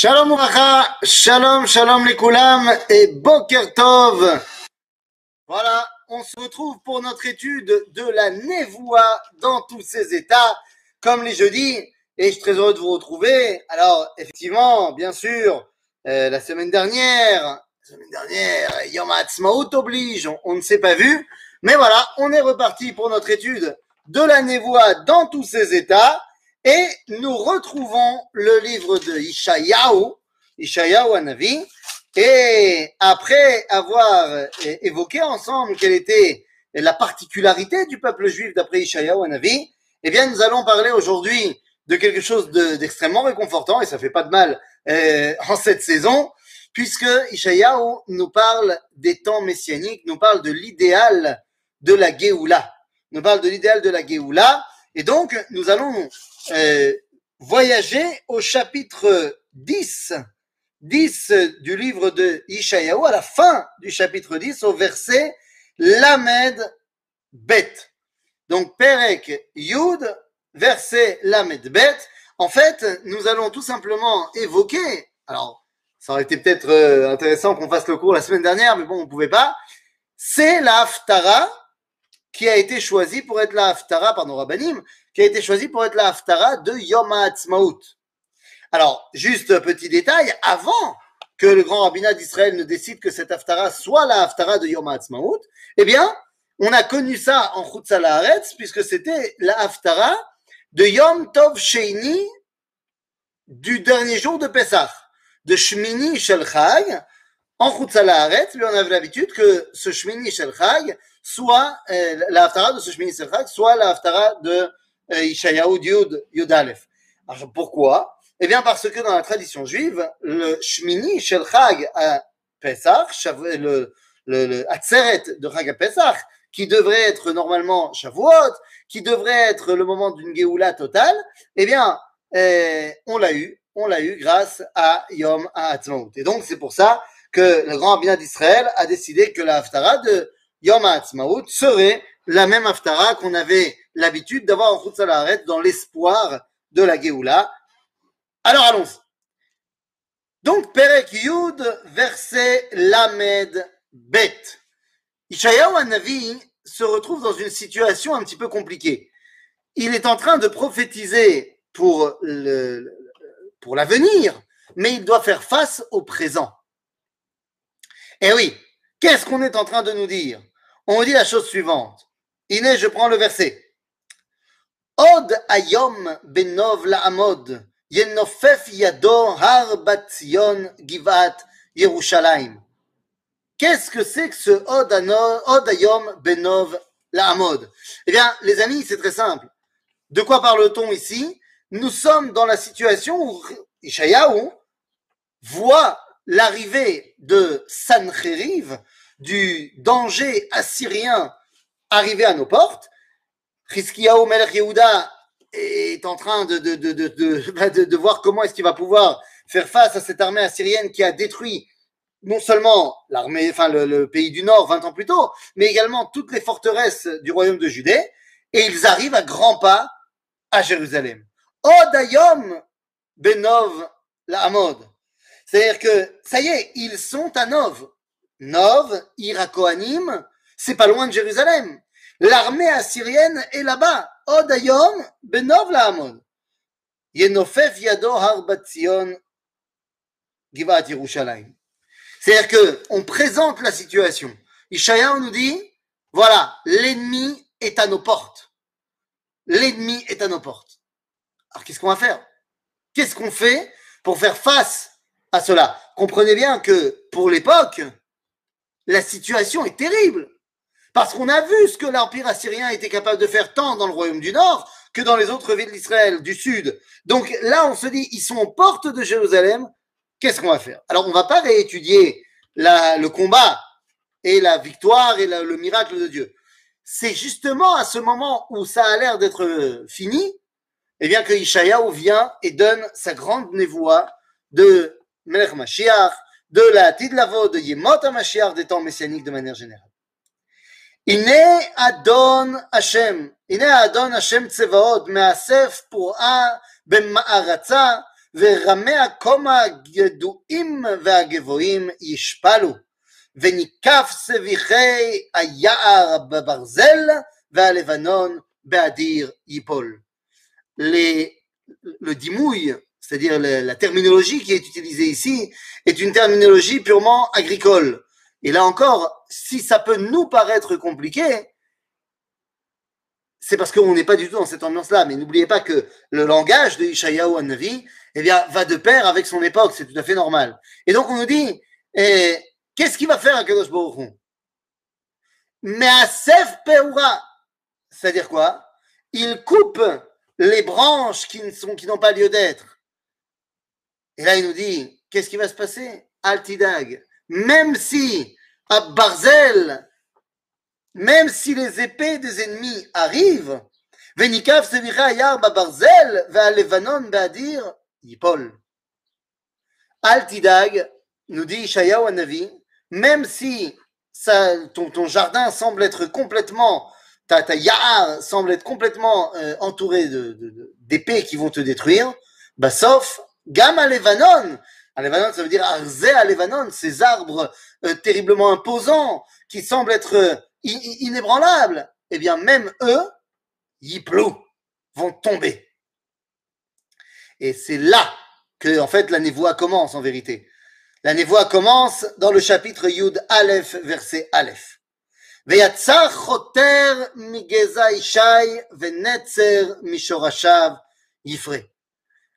Shalom Uracha, Shalom, Shalom les Koulam et Boker Tov. Voilà, on se retrouve pour notre étude de la Névoie dans tous ses états, comme les jeudis, et je suis très heureux de vous retrouver. Alors, effectivement, bien sûr, euh, la semaine dernière, la semaine dernière, Yom Ha'atzmaut oblige, on, ne s'est pas vu, mais voilà, on est reparti pour notre étude de la Névoie dans tous ses états. Et nous retrouvons le livre de Ishayahu, Ishayahu Anavi, et après avoir évoqué ensemble quelle était la particularité du peuple juif d'après Ishayahu Anavi, eh bien nous allons parler aujourd'hui de quelque chose de- d'extrêmement réconfortant, et ça fait pas de mal euh, en cette saison, puisque Ishayahu nous parle des temps messianiques, nous parle de l'idéal de la Géoula, nous parle de l'idéal de la Géoula, et donc nous allons euh, voyager au chapitre 10, 10 du livre de Ishayahu, à la fin du chapitre 10, au verset Lamed Bet. Donc, Perek Yud, verset Lamed Bet. En fait, nous allons tout simplement évoquer, alors, ça aurait été peut-être euh, intéressant qu'on fasse le cours la semaine dernière, mais bon, on pouvait pas. C'est la Haftara qui a été choisie pour être la Haftara, pardon, Rabbanim, qui a été choisi pour être la Haftara de Yom HaAtzmaut. Alors, juste petit détail, avant que le grand rabbinat d'Israël ne décide que cette Haftara soit la Haftara de Yom HaAtzmaut, eh bien, on a connu ça en Chutz Haaretz, puisque c'était la Haftara de Yom Tov Sheini du dernier jour de Pessah, de Shmini Shel Chag, en Chutz Haaretz, mais on avait l'habitude que ce Shmini Shel Chag soit, euh, la Haftara de ce Shmini Shel Chag soit la Haftara de Ishayahu Yud, Yud Aleph. Alors pourquoi? Eh bien parce que dans la tradition juive, le Shmini Shel Chag à Pesach, le, le, le Atzeret de Chag à Pesach, qui devrait être normalement Shavuot, qui devrait être le moment d'une Géoula totale, eh bien, euh, on l'a eu, on l'a eu grâce à Yom HaAtzmaut. Et donc c'est pour ça que le grand rabbinat d'Israël a décidé que la Haftara de Yom HaAtzmaut serait la même Haftara qu'on avait l'habitude d'avoir en Chutz Haaretz dans l'espoir de la Géoula. Alors allons-y. Donc, Perek Yud, verset Lamed Bet. Ishayahu Hanavi se retrouve dans une situation un petit peu compliquée. Il est en train de prophétiser pour pour l'avenir, mais il doit faire face au présent. Eh oui, qu'est-ce qu'on est en train de nous dire? On dit la chose suivante. Inès, je prends le verset. Ayom benov la'amod, yenofef yado har bat Zion givat Yerushalayim. Qu'est-ce que c'est que ce Od, ano- Od ayom benov la'amod? Eh bien, les amis, c'est très simple. De quoi parle-t-on ici? Nous sommes dans la situation où Ishayahu voit l'arrivée de Sancheriv, du danger assyrien arrivé à nos portes. Chizkiyahu Melech Yehuda est en train de, de, de, de, de, bah, de- de voir comment est-ce qu'il va pouvoir faire face à cette armée assyrienne qui a détruit non seulement l'armée, enfin le, le pays du Nord 20 ans plus tôt, mais également toutes les forteresses du royaume de Judée, et ils arrivent à grands pas à Jérusalem. Odayom Benov la Hamod. C'est-à-dire que, ça y est, ils sont à Nov. Nov, Irakoanim, c'est pas loin de Jérusalem. L'armée assyrienne est là-bas. Benov Yado. C'est-à-dire que on présente la situation. Ishaïa nous dit, voilà, l'ennemi est à nos portes. L'ennemi est à nos portes. Alors qu'est-ce qu'on va faire? Qu'est-ce qu'on fait pour faire face à cela? Comprenez bien que pour l'époque, la situation est terrible. Parce qu'on a vu ce que l'Empire assyrien était capable de faire tant dans le royaume du Nord que dans les autres villes d'Israël du Sud. Donc là, on se dit, ils sont aux portes de Jérusalem. Qu'est-ce qu'on va faire? Alors, on ne va pas réétudier le combat et la victoire et le miracle de Dieu. C'est justement à ce moment où ça a l'air d'être fini, eh bien que Ishayahu vient et donne sa grande névoie de Melech Mashiach, de la Tidlavo, de Yemot HaMashiach des temps messianiques de manière générale. הנה אדון השם, הנה אדון השם צבאות, מאסף פורעה במערצה, ורמי הקומה הגדועים והגבוהים ישפלו, וניקף סביחי היער בברזל, והלבנון באדיר ייפול. Le dimouille, c'est-à-dire la terminologie qui est utilisée ici, est une terminologie purement agricole. Et là encore, si ça peut nous paraître compliqué, c'est parce qu'on n'est pas du tout dans cette ambiance-là. Mais n'oubliez pas que le langage de Ishayahu Navi, eh bien, va de pair avec son époque. C'est tout à fait normal. Et donc, on nous dit, eh, qu'est-ce qu'il va faire à Kadosh Baruch Mais à Sef Peura, c'est-à-dire quoi? Il coupe les branches qui qui n'ont pas lieu d'être. Et là, il nous dit, qu'est-ce qui va se passer? Altidag. Même si à Barzel, même si les épées des ennemis arrivent, Venikav Sevira Yar Barzel, va Levanon Badir, Yipol. Altidag, nous dit Ishayahu Navi, même si ça, ton, jardin semble être complètement, ta, ta semble être complètement euh, entouré d'épées qui vont te détruire, bah sauf Gam Levanon. À Levanon, ça veut dire Arze à Levanon, ces arbres euh, terriblement imposants qui semblent être euh, inébranlables. Eh bien, même eux, Yiplou, vont tomber. Et c'est là que, en fait, la névoie commence en vérité. La névoie commence dans le chapitre Yud Aleph, verset Aleph. ויצא חותר מגזע ישי ונצר משורשיו יפרה.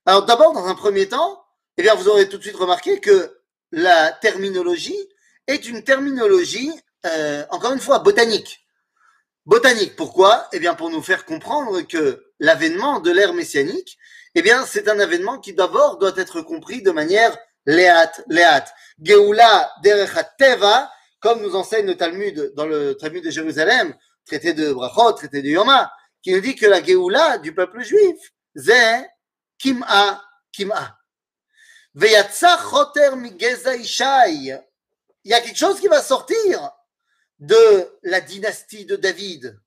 Alors d'abord, dans un premier temps, eh bien, vous aurez tout de suite remarqué que la terminologie est une terminologie, euh, encore une fois, botanique. Botanique, pourquoi? Eh bien, pour nous faire comprendre que l'avènement de l'ère messianique, eh bien, c'est un avènement qui d'abord doit être compris de manière Léat, Léat. Geoula Teva, comme nous enseigne le Talmud dans le Talmud de Jérusalem, traité de Brachot, traité de Yoma, qui nous dit que la Geoula du peuple juif, c'est Kim'a, Kim'a. Il y a quelque chose qui va sortir de la dynastie de David.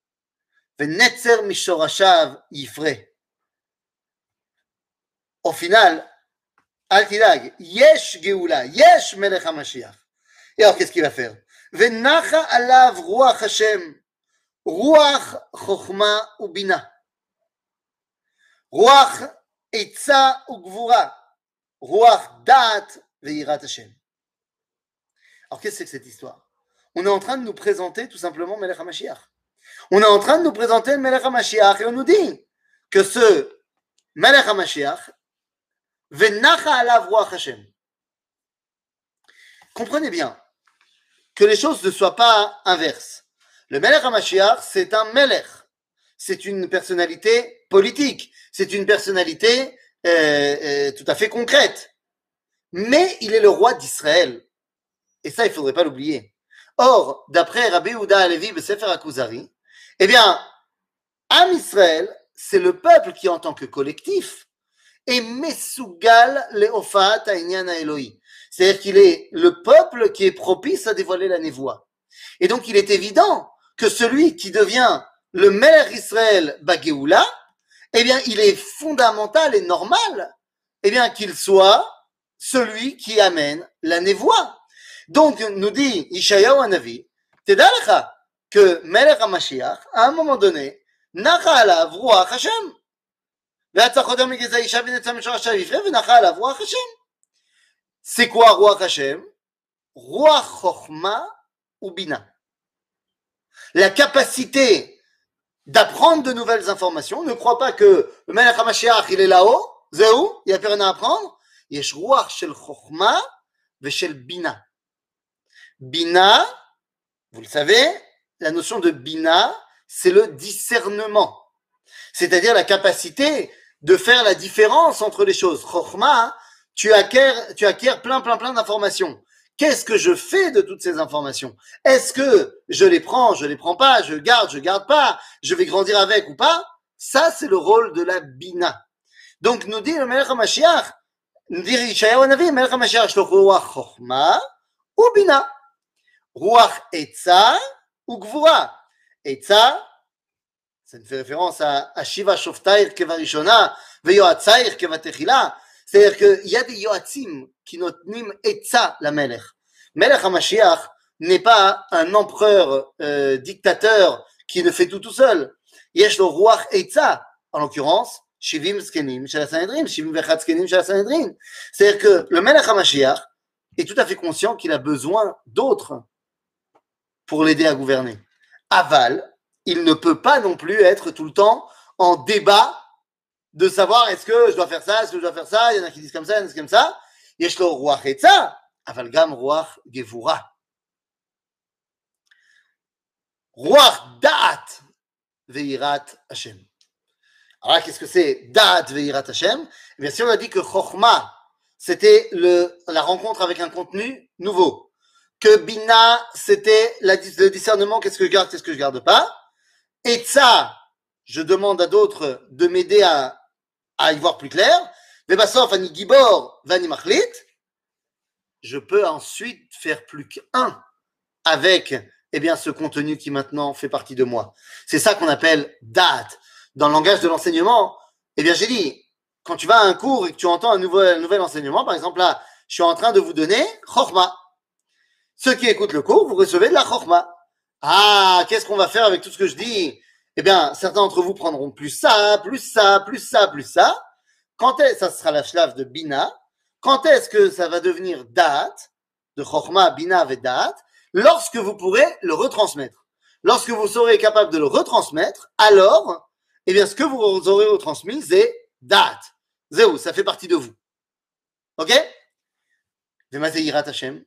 Au final, Altidag, Yesh Geoula, Yesh Melech HaMashiach. Et alors, qu'est-ce qu'il va faire? Venacha alav Ruach Hashem, Ruach Chochma Ubina, Ruach Etza Ugvura, Ruach Dat Veirat Hashem. Alors, qu'est-ce que c'est que cette histoire? On est en train de nous présenter tout simplement Melech HaMashiach. On est en train de nous présenter Melech HaMashiach et on nous dit que ce Melech HaMashiach Comprenez bien que les choses ne soient pas inverses. Le Melech HaMashiach, c'est un Melech. C'est une personnalité politique. C'est une personnalité euh, euh, tout à fait concrète. Mais il est le roi d'Israël. Et ça, il ne faudrait pas l'oublier. Or, d'après Rabbi Houda Alevi Sefer Akuzari, eh bien, Am Israël, c'est le peuple qui, en tant que collectif, et Mesugal le Ofat Eloi. C'est-à-dire qu'il est le peuple qui est propice à dévoiler la névoie. Et donc il est évident que celui qui devient le maire Israël Bagéoula, eh bien il est fondamental et normal, eh bien qu'il soit celui qui amène la névoie. Donc nous dit Ishayahu Hanavi, Tedalecha, que Melech HaMashiach, à un moment donné, Nacha alav Ruach Hashem? C'est quoi Roi Hashem? Roi Chochma ou Bina? La capacité d'apprendre de nouvelles informations. Ne crois pas que le Melech il est là-haut. Zéou, il n'y a plus rien à apprendre. Yesh Shel Chochma Shel Bina. Bina, vous le savez, la notion de Bina, c'est le discernement. C'est-à-dire la capacité de faire la différence entre les choses. Chokhmah, tu acquiers, tu acquiers plein, plein, plein d'informations. Qu'est-ce que je fais de toutes ces informations? Est-ce que je les prends, je les prends pas, je garde, je garde pas, je vais grandir avec ou pas? Ça, c'est le rôle de la bina. Donc, nous dit le Melech HaMashiach, nous dit Rishayahu Navi, Melech HaMashiach, le Ruach Chokhmah ou bina? Ruach Etza ou Gvura? Etza, ça fait référence à, Shiva Shoftair Kevarishona, Veyoatzair Kevatechila. C'est-à-dire qu'il y a des yoatzim qui notnim etza la melech. Melech HaMashiach n'est pas un empereur euh, dictateur qui ne fait tout tout seul. Yesh le roi etza, en l'occurrence, shivim skenim Sanhedrin, shivim vechat skenim Sanhedrin. C'est-à-dire que le Melech HaMashiach est tout à fait conscient qu'il a besoin d'autres pour l'aider à gouverner. Aval, il ne peut pas non plus être tout le temps en débat de savoir est-ce que je dois faire ça, est-ce que je dois faire ça, il y en a qui disent comme ça, il y en a qui disent comme ça. יש לו רוח עצה, אבל גם רוח גבורה. רוח דעת ויראת השם. Alors qu'est-ce que c'est Da'at ve'irat Hashem Eh bien, si on a dit que Chokhmah, c'était le, la rencontre avec un contenu nouveau, que Bina, c'était la, le discernement, qu'est-ce que je garde, qu'est-ce que je garde pas, et ça, je demande à d'autres de m'aider à, à y voir plus clair, Ani Gibor, je peux ensuite faire plus qu'un avec eh bien, ce contenu qui maintenant fait partie de moi. C'est ça qu'on appelle date. Dans le langage de l'enseignement, eh bien, j'ai dit, quand tu vas à un cours et que tu entends un nouvel, nouvel enseignement, par exemple, là, je suis en train de vous donner Chorma. Ceux qui écoutent le cours, vous recevez de la Chorma. Ah, qu'est-ce qu'on va faire avec tout ce que je dis? Eh bien, certains d'entre vous prendront plus ça, plus ça, plus ça, plus ça. Quand est ça sera la shlave de Bina. Quand est-ce que ça va devenir date de Chochma, Bina et date? Lorsque vous pourrez le retransmettre. Lorsque vous serez capable de le retransmettre, alors, eh bien, ce que vous aurez retransmis, c'est date. Zéro, ça fait partie de vous. Ok? Irat Hashem.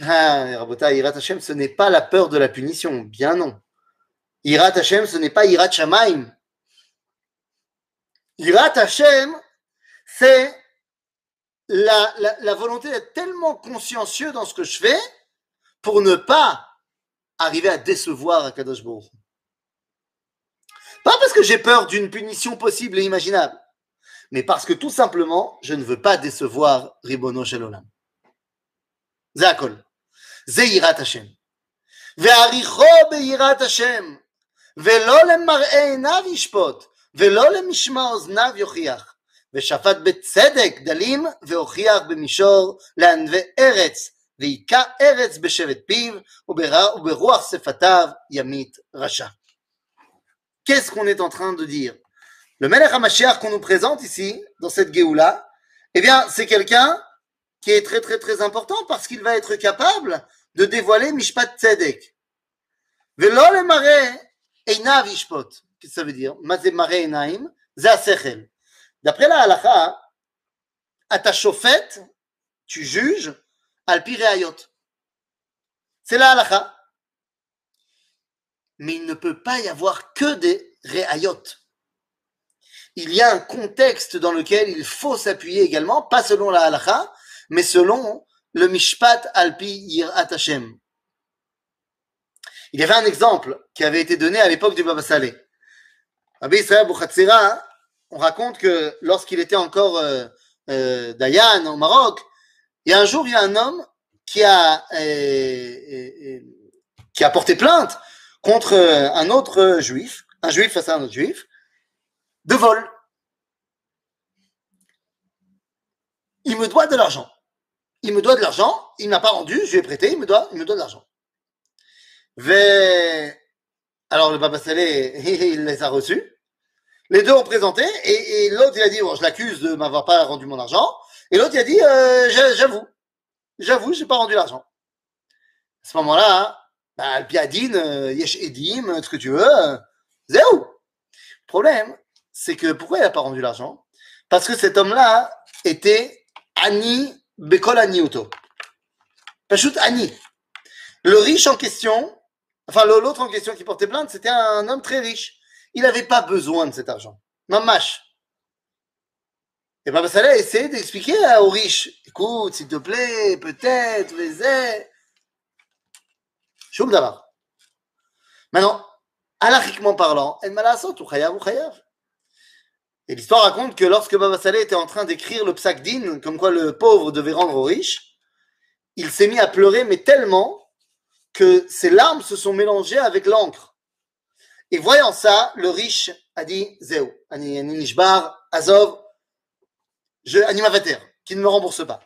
Ah, Irat Hashem, ce n'est pas la peur de la punition. Bien non. Irat Hashem, ce n'est pas Irat Shamaim. Irat Hashem, c'est la, volonté d'être tellement consciencieux dans ce que je fais pour ne pas arriver à décevoir à Kadosh Baruch. Pas parce que j'ai peur d'une punition possible et imaginable, mais parce que tout simplement, je ne veux pas décevoir Ribono Shelolam. Zakol. Ze Irat Hashem. Ve'aricho Hashem. ולא למראה עיניו ישפוט, ולא למשמע אוזניו יוכיח. ושפט בצדק דלים, והוכיח במישור לענבי ארץ, והיכה ארץ בשבט פיו, וברוח שפתיו ימית רשע. Qu'est-ce qu'on est en train de dire Le Melech HaMashiach qu'on nous présente ici, dans cette Géoula, eh bien, c'est quelqu'un qui est très très très important parce qu'il va être capable de dévoiler Mishpat Tzedek. Velo le mare D'après la halakha, à tu juges al ayot. C'est la halakha. Mais il ne peut pas y avoir que des réayot. Il y a un contexte dans lequel il faut s'appuyer également, pas selon la halakha, mais selon le mishpat alpi yirat Hashem. Il y avait un exemple qui avait été donné à l'époque du Baba Saleh. Rabbi Israël Bouchatzira, on raconte que lorsqu'il était encore euh, euh, Dayan au Maroc, il y a un jour, il y a un homme qui a, euh, qui a porté plainte contre un autre juif, un juif face à un autre juif, de vol. Il me doit de l'argent. Il me doit de l'argent, il n'a pas rendu, je lui ai prêté, il me doit, il me doit de l'argent. Alors le Baba Salé, il les a reçus. Les deux ont présenté et, l'autre il a dit je l'accuse de m'avoir pas rendu mon argent. Et l'autre il a dit euh, j'avoue, j'avoue, j'ai pas rendu l'argent. À ce moment-là, bah, le piadine, euh, yesh edim, ce que tu veux, zéro. Le problème, c'est que pourquoi il n'a pas rendu l'argent? Parce que cet homme-là était Ani Bekol Aniuto. Pachout Ani. Le riche en question, enfin l'autre en question qui portait plainte, c'était un homme très riche. Il n'avait pas besoin de cet argent. Mamash. Et Baba Saleh a essayé d'expliquer aux riches, écoute, s'il te plaît, peut-être, vais Choum d'abord. Maintenant, alachiquement parlant, El Malasot, ou Chayav ou Chayav. Et l'histoire raconte que lorsque Baba Saleh était en train d'écrire le psak din, comme quoi le pauvre devait rendre aux riches, il s'est mis à pleurer, mais tellement que ses larmes se sont mélangées avec l'encre. Et voyant ça, le riche a dit Zéo, Nishbar, Azov, je, animavater, qui ne me rembourse pas.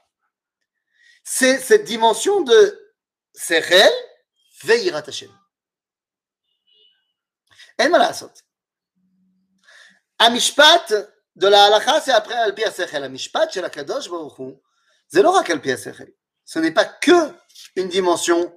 C'est cette dimension de Sechel veirat Hashem. En malasot. Amishpat de la halacha, c'est après al Sechel. Amishpat chez la Kadosh Baruch Hu, c'est l'ora al Sechel. Ce n'est pas que une dimension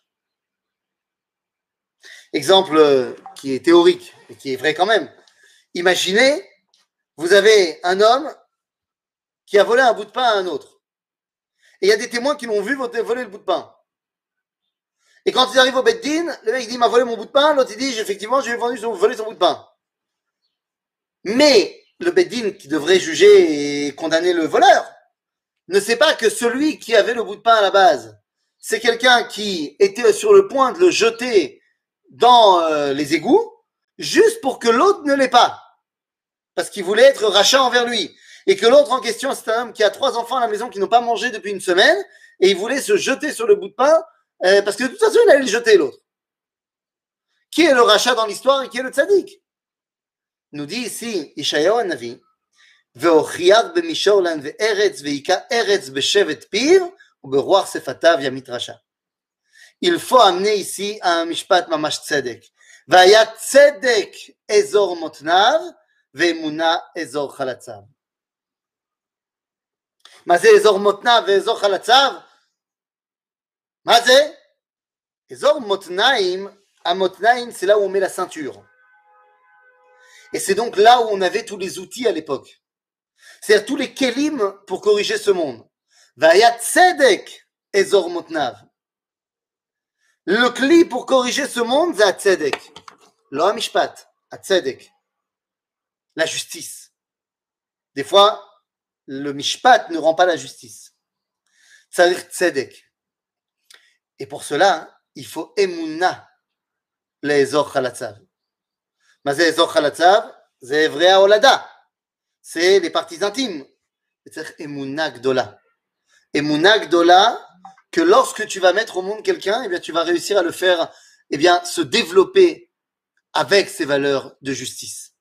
Exemple qui est théorique et qui est vrai quand même. Imaginez, vous avez un homme qui a volé un bout de pain à un autre. Et il y a des témoins qui l'ont vu voler le bout de pain. Et quand ils arrivent au Beddin, le mec dit il m'a volé mon bout de pain, l'autre il dit effectivement j'ai vendu son, volé son bout de pain. Mais le Beddin qui devrait juger et condamner le voleur ne sait pas que celui qui avait le bout de pain à la base, c'est quelqu'un qui était sur le point de le jeter dans euh, les égouts juste pour que l'autre ne l'ait pas. Parce qu'il voulait être rachat envers lui. Et que l'autre en question, c'est un homme qui a trois enfants à la maison qui n'ont pas mangé depuis une semaine et il voulait se jeter sur le bout de pain euh, parce que de toute façon, il allait le jeter l'autre. Qui est le rachat dans l'histoire et qui est le tzaddik? Nous dit ici Ishayahu Anavi Ve'ochiyav b'mishorlan ve'eretz ve'ika eretz b'shevet piv ou beroir sefatav yamit il faut amener ici un mishpat mamash tzedek. Vaya tzedek ezor motnav, ve'emuna ezor chalatzav. מה זה אזור מותנה ואזור חלציו? מה זה? אזור מותניים, המותניים c'est là où on met la ceinture. Et c'est donc là où on avait tous les outils à l'époque. C'est-à-dire tous les kelim pour corriger ce monde. Vaya tzedek ezor motnav. Le cli pour corriger ce monde, c'est Atzedek. La justice. Des fois, le Mishpat ne rend pas la justice. Tzedek. Et pour cela, il faut Emunna, les Ezor Chalatzav. Mais les Ezor Chalatzav, c'est Evrea Olada. C'est les parties intimes. C'est Emunna Gdola. Emunna Gdola, que lorsque tu vas mettre au monde quelqu'un, eh bien, tu vas réussir à le faire eh bien, se développer avec ses valeurs de justice.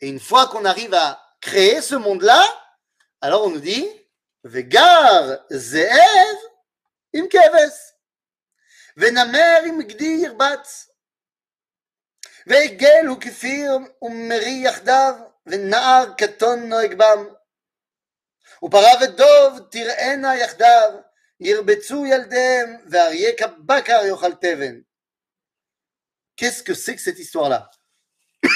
Et une fois qu'on arrive à créer ce monde-là, alors on nous dit Vegar zeev venamer ונער קטון נוהג בם. ופרה ודוב תראינה יחדיו, ירבצו ילדיהם, ואריה כבקר יאכל תבן. Qu'est-ce que c'est que cette histoire-là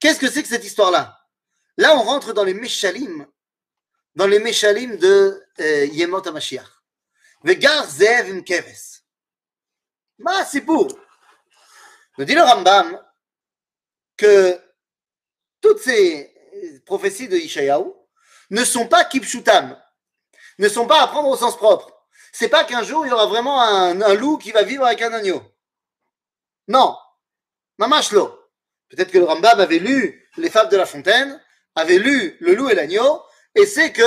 Qu'est-ce que c'est que cette histoire-là Là, on rentre dans les Meshalim, dans les Meshalim de euh, Yemot HaMashiach. Vegar Zev im Keves. Ma pour Nous dit le Rambam que toutes ces prophéties de Ishayahu ne sont pas kipshutam, ne sont pas à prendre au sens propre. C'est pas qu'un jour il y aura vraiment un, loup qui va vivre avec un agneau. Non, mamashlo. Peut-être que le Rambam avait lu les fables de la fontaine, avait lu le loup et l'agneau, et c'est que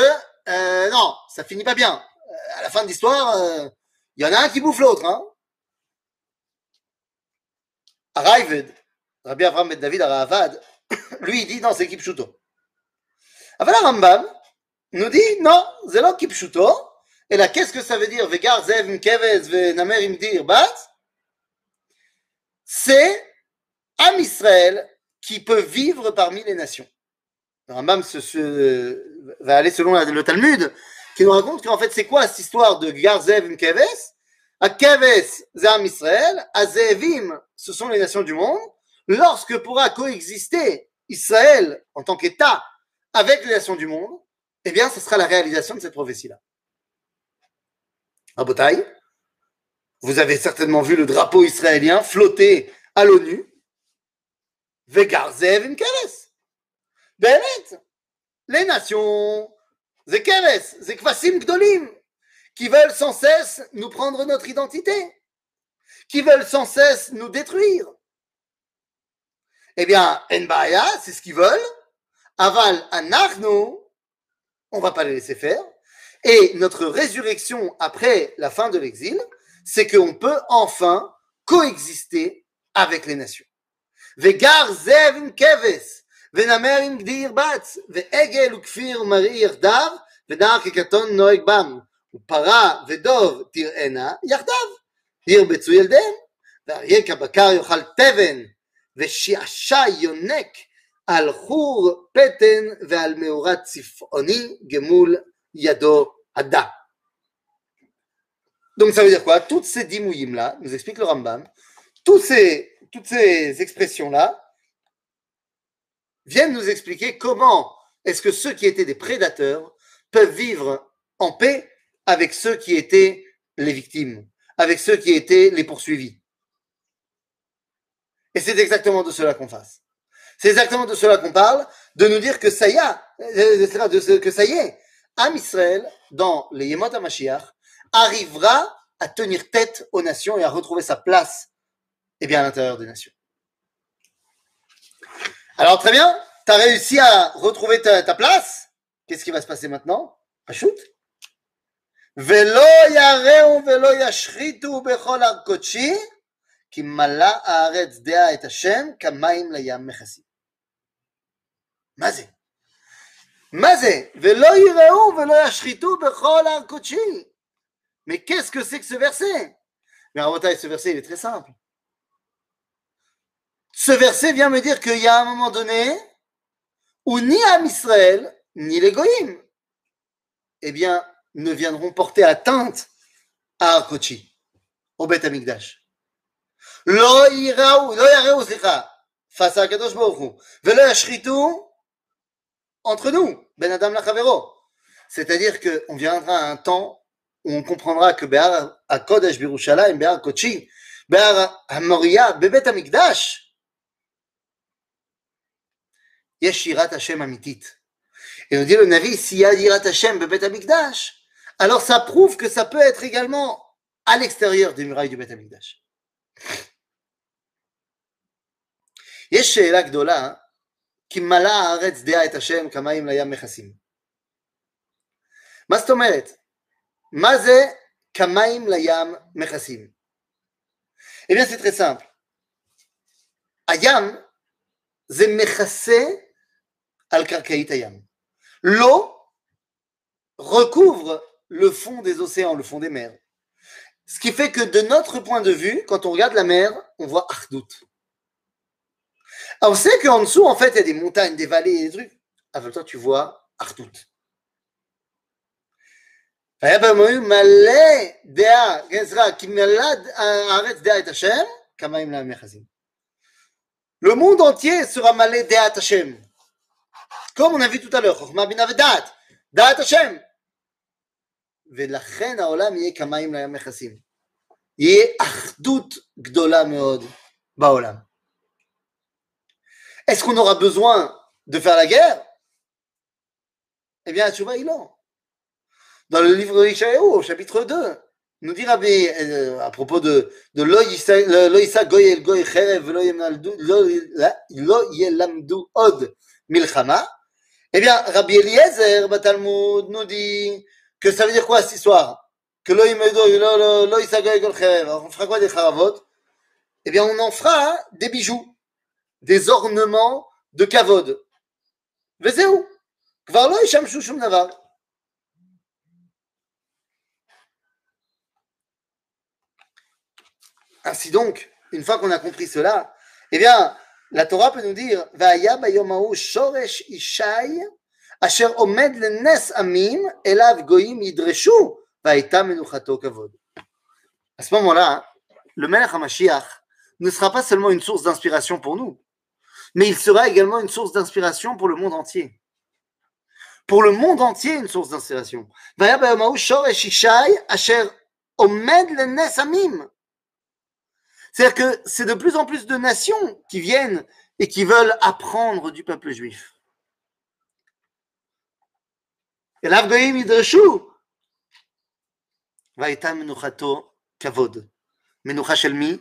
euh, non, ça finit pas bien. Euh, à la fin de l'histoire, euh, il y en a un qui bouffe l'autre. Hein. Arrived, Rabbi Avram David Aravad, lui, il dit non, c'est Kipchuto. Avant la Rambam nous dit non, c'est pas Kipchuto. Et là, qu'est-ce que ça veut dire? Vegar zev ve namer imdir bat? C'est Am Israël qui peut vivre parmi les nations. Rambam va aller selon le Talmud, qui nous raconte qu'en fait, c'est quoi cette histoire de Garzev Keves À Keves, c'est Am Israël. À Zevim, ce sont les nations du monde lorsque pourra coexister Israël en tant qu'État avec les nations du monde, eh bien, ce sera la réalisation de cette prophétie-là. À Botaï, vous avez certainement vu le drapeau israélien flotter à l'ONU. Vegarzev Imkeles. Bémet, les nations, Zekeles, Zekvasim Gdolim, qui veulent sans cesse nous prendre notre identité, qui veulent sans cesse nous détruire, Eh bien, Enbaya, c'est ce qu'ils veulent. Aval Anachnu, on va pas les laisser faire. Et notre résurrection après la fin de l'exil, c'est qu'on peut enfin coexister avec les nations. Vegar zev keves, venamer im gdir batz, ve'egel ukfir mari yardav, ונער כקטון נוהג בם, ופרה ודוב תראינה יחדיו, ירבצו ילדיהם, ואריה כבקר יאכל תבן, ושעשע יונק על חור פטן ועל מאורת צפעוני גמול ידו הדה. Donc ça veut dire quoi Toutes ces dimouïm là, nous explique le Rambam, tous ces, toutes ces expressions-là viennent nous expliquer comment est-ce que ceux qui étaient des prédateurs peuvent vivre en paix avec ceux qui étaient les victimes, avec ceux qui étaient les poursuivis. Et c'est exactement de cela qu'on fasse. C'est exactement de cela qu'on parle, de nous dire que ça y euh, est, de que ça y est, Am Israël, dans les Yemot HaMashiach, arrivera à tenir tête aux nations et à retrouver sa place et bien à l'intérieur des nations. Alors très bien, tu as réussi à retrouver ta, place. Qu'est-ce qui va se passer maintenant? Pachout Velo yareu velo yashritu bechol כי מלאה הארץ דעה את השם כמים לים מכסים. מה זה? מה זה? ולא יראו ולא ישחיתו בכל הר קודשי. Mais qu'est-ce que c'est que ce verset Mais Rabotai, ce verset, il est très simple. Ce verset vient me dire qu'il y a un moment donné où ni Am Israël, ni les Goïm, eh bien, ne viendront porter atteinte à Arkochi, au Beth Amikdash. Lo yiraou, lo yareou, slicha, face à Kadosh Baruch Hu, velo yashritu, entre nous, Ben Adam Lachavero. C'est-à-dire qu'on viendra à un temps où on comprendra que Béar à Kodesh Birushalayim, Béar Kochi, Béar Hamoria, Bebet Amikdash, יש יראת השם אמיתית. Et on dit le Navi, s'il y a Yirat Hashem Bebet Amikdash, alors ça prouve que ça peut être également à l'extérieur des murailles du Beth Amikdash. יש שאלה גדולה, כי מלאה הארץ דעה את השם כמים לים מכסים. מה זאת אומרת? מה זה כמים לים מכסים? Eh bien, c'est très simple. Ayam, זה מכסה על קרקעית הים. L'eau recouvre le fond des océans, le fond des mers. Ce qui fait que de notre point de vue, quand on regarde la mer, on voit Ardout. Alors, on sait qu'en dessous, en fait, il y a des montagnes, des vallées et des trucs. Avec toi, tu vois Ardout. Le monde entier sera malé Deat Hashem. Comme on a vu tout à l'heure, Chokhmah bin Avedat, Deat Hashem. ולכן העולם יהיה כמים לים מכסים. יהיה אחדות גדולה מאוד בעולם. est-ce qu'on aura besoin de faire la guerre? Eh bien, tu vois, il non. Dans le livre de Ishaïou, au chapitre 2, nous dit Rabbi, euh, à propos de, de Lo Yisa Goy Cherev Lo Od Milchama, eh bien, Rabbi Eliezer, Batalmud, nous dit que ça veut dire quoi cette histoire? Que Lo Yisa Goy Cherev, on fera quoi des charavot Eh bien, on en fera des bijoux des ornements de Kavod. Vezéou. Kvarlo Isham Shushum Ainsi donc, une fois qu'on a compris cela, eh bien, la Torah peut nous dire Va'aya bayomahu shoresh ishai asher omed le nes amim elav goyim yidreshu va'eta menuchato kavod. À ce moment-là, le Melech HaMashiach ne sera pas seulement une source d'inspiration pour nous, mais il sera également une source d'inspiration pour le monde entier. Pour le monde entier, une source d'inspiration. C'est-à-dire que c'est de plus en plus de nations qui viennent et qui veulent apprendre du peuple juif. Et l'Afgoïm Idreshu, Vaïta Menuchato Kavod. Menucha Shelmi,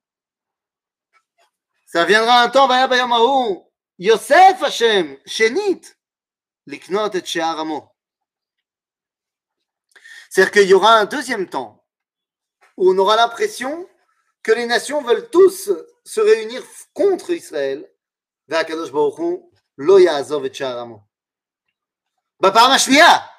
Ça viendra un temps, והיה ביום ההוא, יוסף השם, שנית, לקנות את שער עמו. C'est-à-dire qu'il y aura un deuxième temps où on aura l'impression que les nations veulent tous se réunir contre Israël. והקדוש ברוך הוא לא יעזוב את שער עמו. בפעם השנייה.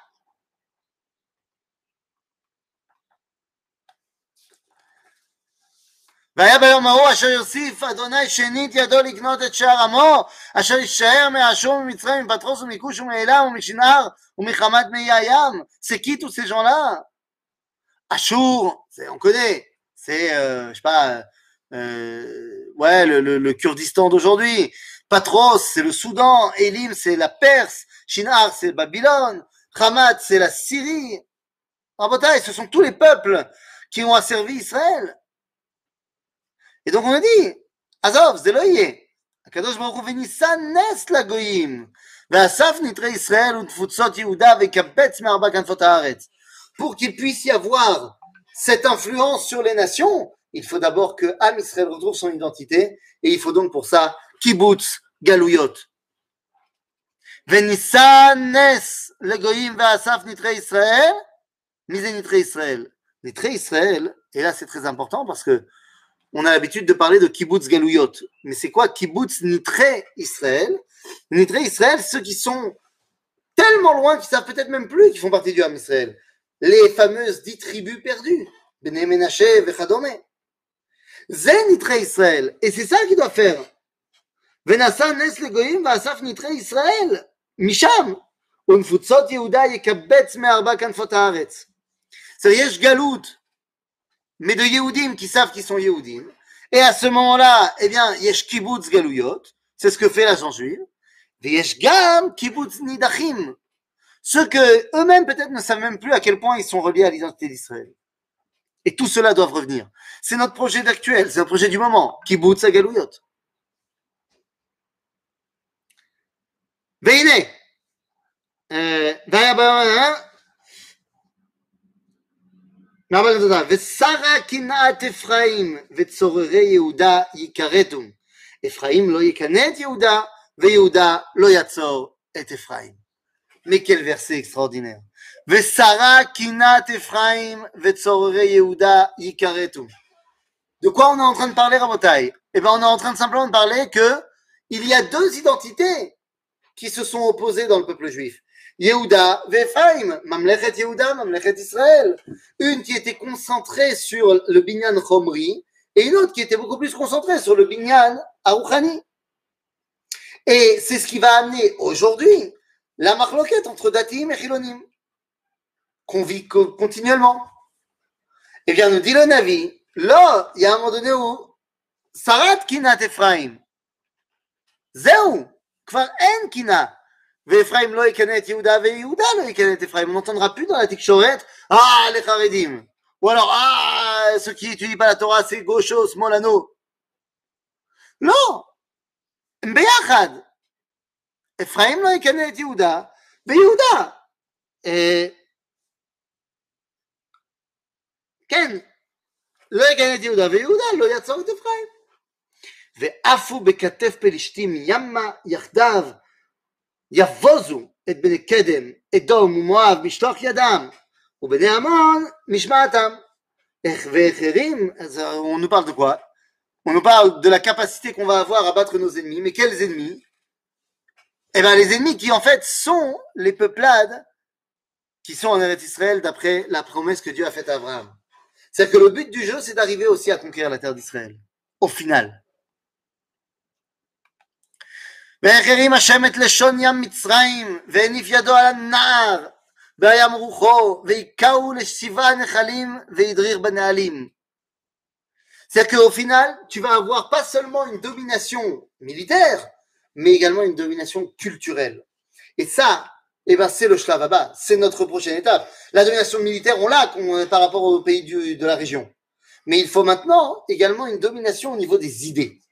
והיה ביום ההוא אשר יוסיף אדוני שנית ידו לקנות את שער עמו אשר יישאר מאשור וממצרים מפטרוס ומכוש ומאלם ומשנער ומחמת מי הים c'est qui tous ces gens-là Achour, on connaît c'est euh, je sais pas euh, ouais le, le, le Kurdistan d'aujourd'hui Patros c'est le Soudan Elim c'est la Perse Shinar c'est Babylone Hamat c'est la Syrie Rabotai ce sont tous les peuples qui ont asservi Israël et donc on a dit, Azov, זה לא יהיה. הקדוש ברוך הוא וניסה נס לגויים, ואסף נתרי ישראל ותפוצות יהודה ויקבץ מארבע כנפות הארץ. Pour qu'il puisse y avoir cette influence sur les nations, il faut d'abord que Am Israël retrouve son identité, et il faut donc pour ça kibbutz galouyot. וניסה נס לגויים ואסף נתרי ישראל, מי זה נתרי ישראל? נתרי ישראל, et là c'est très important parce que on a l'habitude de parler de kibbutz galouyot. Mais c'est quoi kibbutz nitré Israël? Nitré Israël, ceux qui sont tellement loin qu'ils savent peut-être même plus qu'ils font partie du Ham Israël. Les fameuses dix tribus perdues, Bnei Menashe, Vechadome. Zen nitré Israël. Et c'est ça qu'il doit faire. Venasa nes legoyim nitré Israël. Misham. Unfutzot Yehuda yekabetz me'arba kanfot haaretz. C'est-à-dire, mais de Yehudim qui savent qu'ils sont Yehudim. Et à ce moment-là, eh bien, Yesh Kibbutz Galouyot, c'est ce que fait la juive. Yesh Gam Kibbutz Nidachim. Ceux que eux-mêmes peut-être ne savent même plus à quel point ils sont reliés à l'identité d'Israël. Et tout cela doit revenir. C'est notre projet d'actuel, c'est un projet du moment. Kibbutz Galouyot. Veine. Euh, ben, ben, ben, והיה ביום ושרה קנאת אפרים וצוררי יהודה יכרתו. אפרים לא יקנא את יהודה ויהודה לא יצור את אפרים. מקל ורסי אקסטרורדינר. ושרה קנאת אפרים וצוררי יהודה יכרתו. De quoi on est en train de parler, Rabotai Eh bien, on est en train de simplement de parler que il y a deux identités qui se sont opposées dans le peuple juif. Yehuda Vefaim, Mamlechet Yehuda, Mamlechet Israël. Une qui était concentrée sur le Binyan Chomri et une autre qui était beaucoup plus concentrée sur le Binyan Arouchani. Et c'est ce qui va amener aujourd'hui la marloquette entre Datim et Chilonim, qu'on vit continuellement. Et bien, nous dit le Navi, là, il y a un moment donné où Sarat Kinat Ephraim, Zéou, Kvar En. ואפרים לא יקנא את יהודה ויהודה לא יקנא את אפרים. On n'entendra plus dans la תקשורת, ah, les חרדים. Ou alors, ah, ceux qui étudient pas la Torah, c'est gaucho, smolano. לא, הם ביחד. אפרים לא יקנא את יהודה ויהודה. אה, כן, לא יקנא את יהודה ויהודה לא יעצור את אפרים. ועפו בכתף פלישתים ימה יחדיו יבוזו את בני קדם, אדום ומואב משלוח ידם, ובני עמון משמעתם. ואחרים, on nous parle de quoi On nous parle de la capacité qu'on va avoir à battre nos ennemis. Mais quels ennemis Eh bien, les ennemis qui en fait sont les peuplades qui sont en Eretz Israël d'après la promesse que Dieu a faite à Abraham. C'est-à-dire que le but du jeu, c'est d'arriver aussi à conquérir la terre d'Israël. Au final. והחרים השם את לשון ים מצרים, והניף ידו על הנער, וים רוחו, והיכהו לשבעה נחלים, והדריר בנהלים. C'est-à-dire qu'au final, tu vas avoir pas seulement une domination militaire, mais également une domination culturelle. Et ça, eh ben, c'est le Shlavaba, c'est notre prochaine étape. La domination militaire, on l'a par rapport aux pays du, de la région. Mais il faut maintenant également une domination au niveau des idées,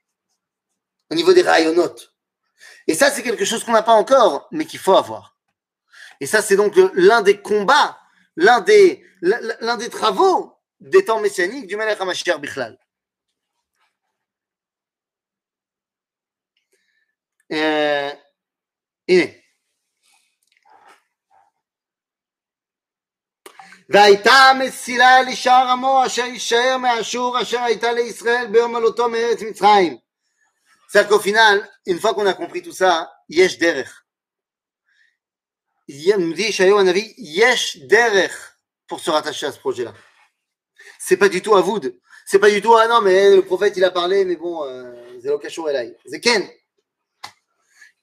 au niveau des rayonotes. Et ça, c'est quelque chose qu'on n'a pas encore, mais qu'il faut avoir. Et ça, c'est donc l'un des combats, l'un des, l'un des travaux des temps messianiques du Melech HaMashiach Bichlal. Euh, הנה. והייתה המסילה לשער עמו אשר יישאר מאשור אשר הייתה לישראל ביום עלותו מארץ מצרים. c'est-à-dire qu'au final, une fois qu'on a compris tout ça, yesh derech. Il nous dit Shayo yesh derech pour se rattacher à ce projet-là. C'est pas du tout à vous de. C'est pas du tout, ah non, mais le prophète il a parlé, mais bon, euh, Zelokachor Elai. Zeken.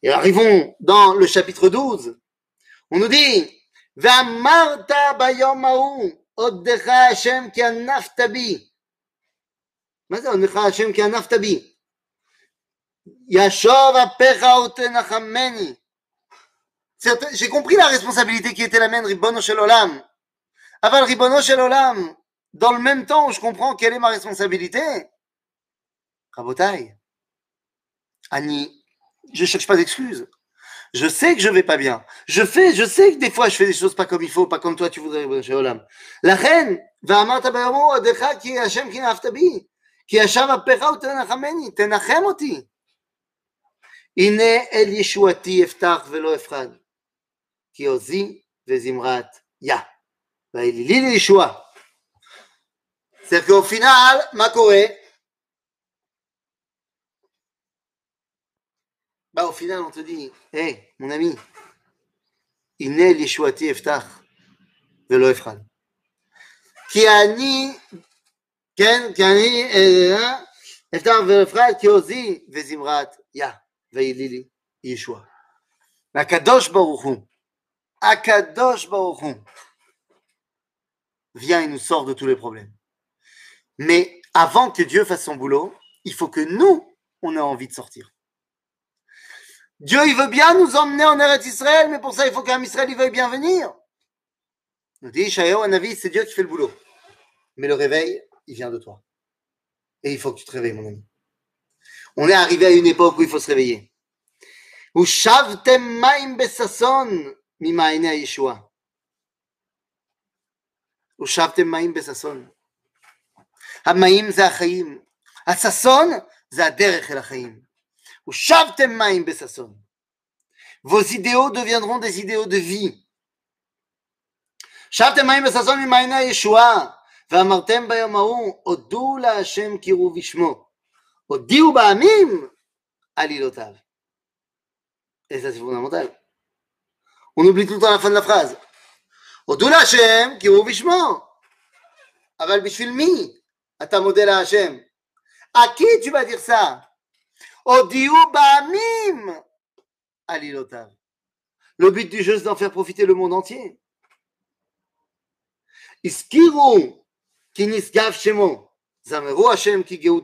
Et arrivons dans le chapitre 12. On nous dit Vamarta bayom maou, oddecha Hashem ki anaftabi. Mais ça, oddecha Hashem ki anaftabi. ענפת בי? ישוב אפיך ותנחמני. J'ai compris la responsabilité qui était la mienne, Ribono Shel Olam. Aval Ribono Shel Olam, dans le même temps où je comprends quelle est ma responsabilité, Rabotai, Annie, je cherche pas d'excuses. Je sais que je vais pas bien. Je fais, je sais que des fois je fais des choses pas comme il faut, pas comme toi tu voudrais, chez Olam. La reine, ואמרת ביומו עדיך כי השם כי נאהבת בי, כי ישב אפיך ותנחמני, תנחם אותי. הנה אל ישועתי אפתח ולא אפחד, כי עוזי וזמרת יה, והאלילי לישועה. C'est-à-dire qu'au final, מה קורה? Bah, au final, on te dit, hé, hey, mon ami, הנה לישועתי אפתח ולא אפחד. כי אני, כן, כי אני אפתח ולא אפחד, כי עוזי וזמרת יה, Veilili Yeshua. Vient et nous sort de tous les problèmes. Mais avant que Dieu fasse son boulot, il faut que nous, on ait envie de sortir. Dieu, il veut bien nous emmener en Eretz Israël, mais pour ça, il faut qu'un Israël, il veuille bien venir. Nous dit, Shayo, un avis, c'est Dieu qui fait le boulot. Mais le réveil, il vient de toi. Et il faut que tu te réveilles, mon ami. On est arrivé à une époque où il faut se réveiller. ושבתם מים בששון ממעייני הישועה. ושבתם מים בששון. המים זה החיים. הששון זה הדרך אל החיים. Vos idéaux deviendront des idéaux de vie. שבתם מים בששון ממעייני הישועה, ואמרתם ביום ההוא, הודו להשם קראו בשמו, Bahamim Alilotav. Et ça, c'est fondamental. On oublie tout le temps la fin de la phrase. Odou Hashem, qui ouvre Vishman. Aval Bishvilmi, Atamodel Hashem. À qui tu vas dire ça Odiou Bahamim Alilotav. Le but du jeu, c'est d'en faire profiter le monde entier. Iskiru, Kinis Gav Shemo, Zameru Hashem, Ki Geout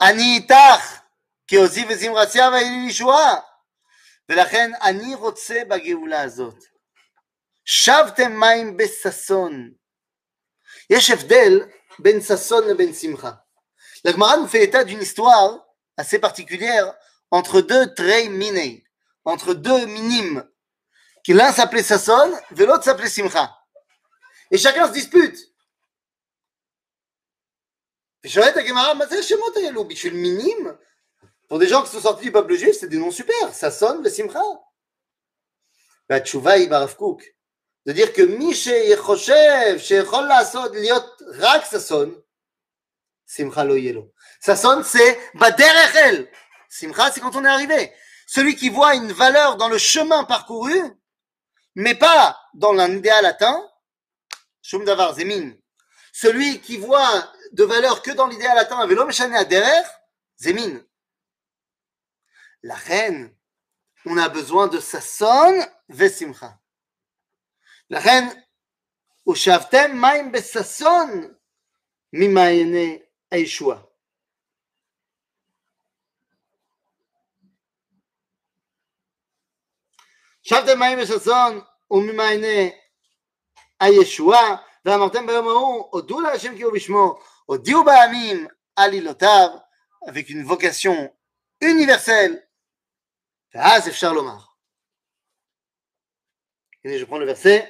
אני איתך, כי עוזי וזמרתיה והיא לי ישועה. ולכן אני רוצה בגאולה הזאת. שבתם מים בששון. יש הבדל בין ששון לבין שמחה. La Gemara nous fait état d'une histoire assez particulière entre deux traits minés, entre deux minimes, qui l'un s'appelait Sasson et l'autre s'appelait Simcha. Et chacun se dispute. ושואלת הגמרא, מה זה השמות האלו? בשביל מינים? Pour des gens qui sont sortis du peuple juif, c'est des noms super. Ça sonne le simcha. Bah, tchouva Kouk. De dire que Mishe Yechoshev, Shechol Lasod, Liot Rak Sasson, Simcha lo yelo. Sasson, c'est Baderech El. Simcha, c'est quand on est arrivé. Celui qui voit une valeur dans le chemin parcouru, mais pas dans un idéal atteint, Shum Davar, Zemin. Celui qui voit de valeur que dans l'idéal atteint, avec l'homme à derrière, Zemin. La reine, on a besoin de Sasson Vesimcha. La reine, Ushavtem Maim Besasson Mimayene Aishua. שבתם מים וששון וממעייני הישועה ואמרתם ביום ההוא הודו להשם כי הוא בשמו הודיעו בימים עלילותיו avec une vocation universelle ואז אפשר לומר הנה je prends le verset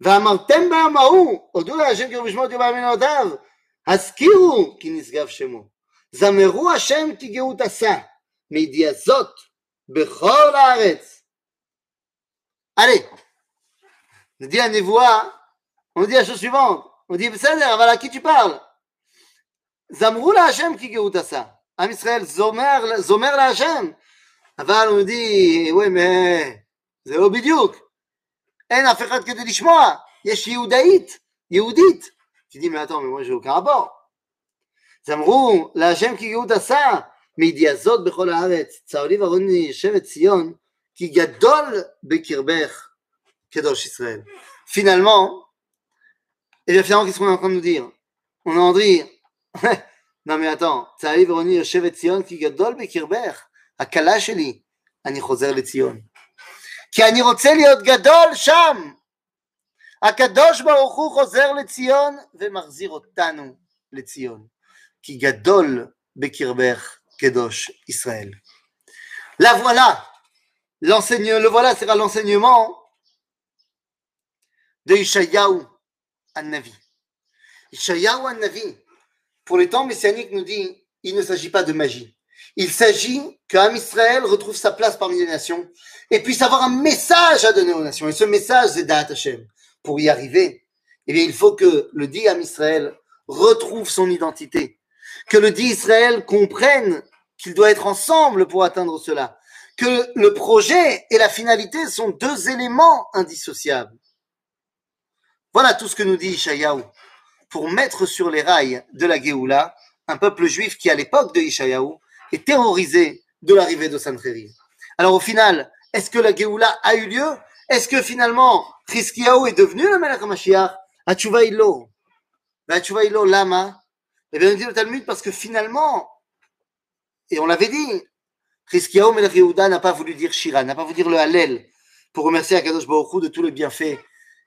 ואמרתם ביום ההוא הודו להשם כי הוא בשמו הודיעו בימים עלילותיו הזכירו כי נשגב שמו זמרו השם כי גאות עשה מידיעה זאת בכל הארץ Allez, on dit à Nevoa, on dit la chose suivante. On dit, c'est voilà à qui tu parles Zamrou la Hashem qui geutasa. Am Israël, zomer, zomer la Hashem. אבל on dit, oui, mais זה לא בדיוק. אין אף אחד כדי לשמוע. יש יהודאית, יהודית. tu dis, mais attends, mais moi j'ai aucun rapport. זמרו להשם כי גאות עשה, מידיעה זאת בכל הארץ. צהולי ורוני שבט ציון, qui gadol bekirbech kedosh Israël. Finalement, et bien finalement, qu'est-ce qu'on est en train de nous dire On est en train de dire, non mais attends, צהלי ורוני יושב את ציון כי גדול בקרבך, הכלה שלי, אני חוזר לציון. כי אני רוצה להיות גדול שם. הקדוש ברוך הוא חוזר לציון ומחזיר אותנו לציון. כי גדול בקרבך קדוש ישראל. La voilà, L'enseignement, le voilà sera l'enseignement de Ishayahu An-Navi. Ishayahu An-Navi, pour les temps messianiques, nous dit il ne s'agit pas de magie. Il s'agit qu'Am Israël retrouve sa place parmi les nations et puisse avoir un message à donner aux nations. Et ce message, c'est Da'at Hashem. Pour y arriver, eh il faut que le dit Am Israël retrouve son identité. Que le dit Israël comprenne qu'il doit être ensemble pour atteindre cela que le projet et la finalité sont deux éléments indissociables. Voilà tout ce que nous dit Ishayahu. Pour mettre sur les rails de la Géoula un peuple juif qui, à l'époque de Ishayahu, est terrorisé de l'arrivée de Sancheriv. Alors au final, est-ce que la Géoula a eu lieu? Est-ce que finalement, Chizkiyahu est devenu le Melech HaMashiach? Achuva ilo. ilo lama. Eh bien, on dit le Talmud parce que finalement, et on l'avait dit, Chizkiyahu Melech n'a pas voulu dire Shira, n'a pas voulu dire le Hallel pour remercier Akadosh Baruch de tous les bienfaits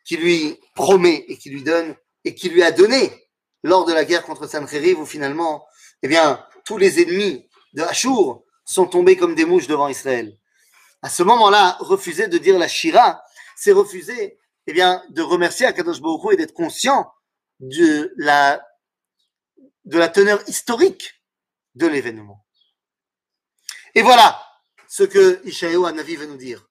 qu'il lui promet et qu'il lui donne et qu'il lui a donné lors de la guerre contre Sancheriv où finalement, eh bien, tous les ennemis de Ashur sont tombés comme des mouches devant Israël. À ce moment-là, refuser de dire la Shira, c'est refuser, eh bien, de remercier Akadosh Baruch et d'être conscient de la, de la teneur historique de l'événement. Et voilà ce que Ishaïo Anavi veut nous dire.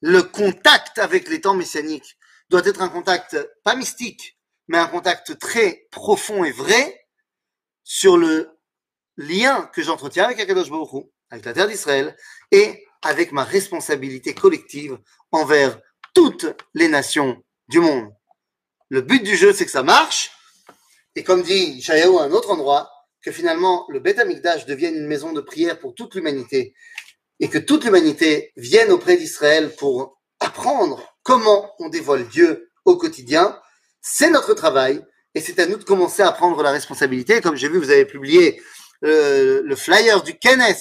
Le contact avec les temps messianiques doit être un contact pas mystique, mais un contact très profond et vrai sur le lien que j'entretiens avec Akadosh Baruch avec la terre d'Israël, et avec ma responsabilité collective envers toutes les nations du monde. Le but du jeu, c'est que ça marche, et comme dit Ishaïo à un autre endroit, que finalement le Beth Amikdash devienne une maison de prière pour toute l'humanité et que toute l'humanité vienne auprès d'Israël pour apprendre comment on dévoile Dieu au quotidien, c'est notre travail et c'est à nous de commencer à prendre la responsabilité. Comme j'ai vu, vous avez publié euh, le flyer du Kenes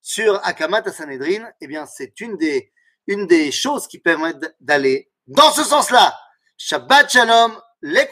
sur Akamat à Sanhedrin. Eh bien, c'est une des, choses qui permettent d'aller dans ce sens-là. Shabbat Shalom, les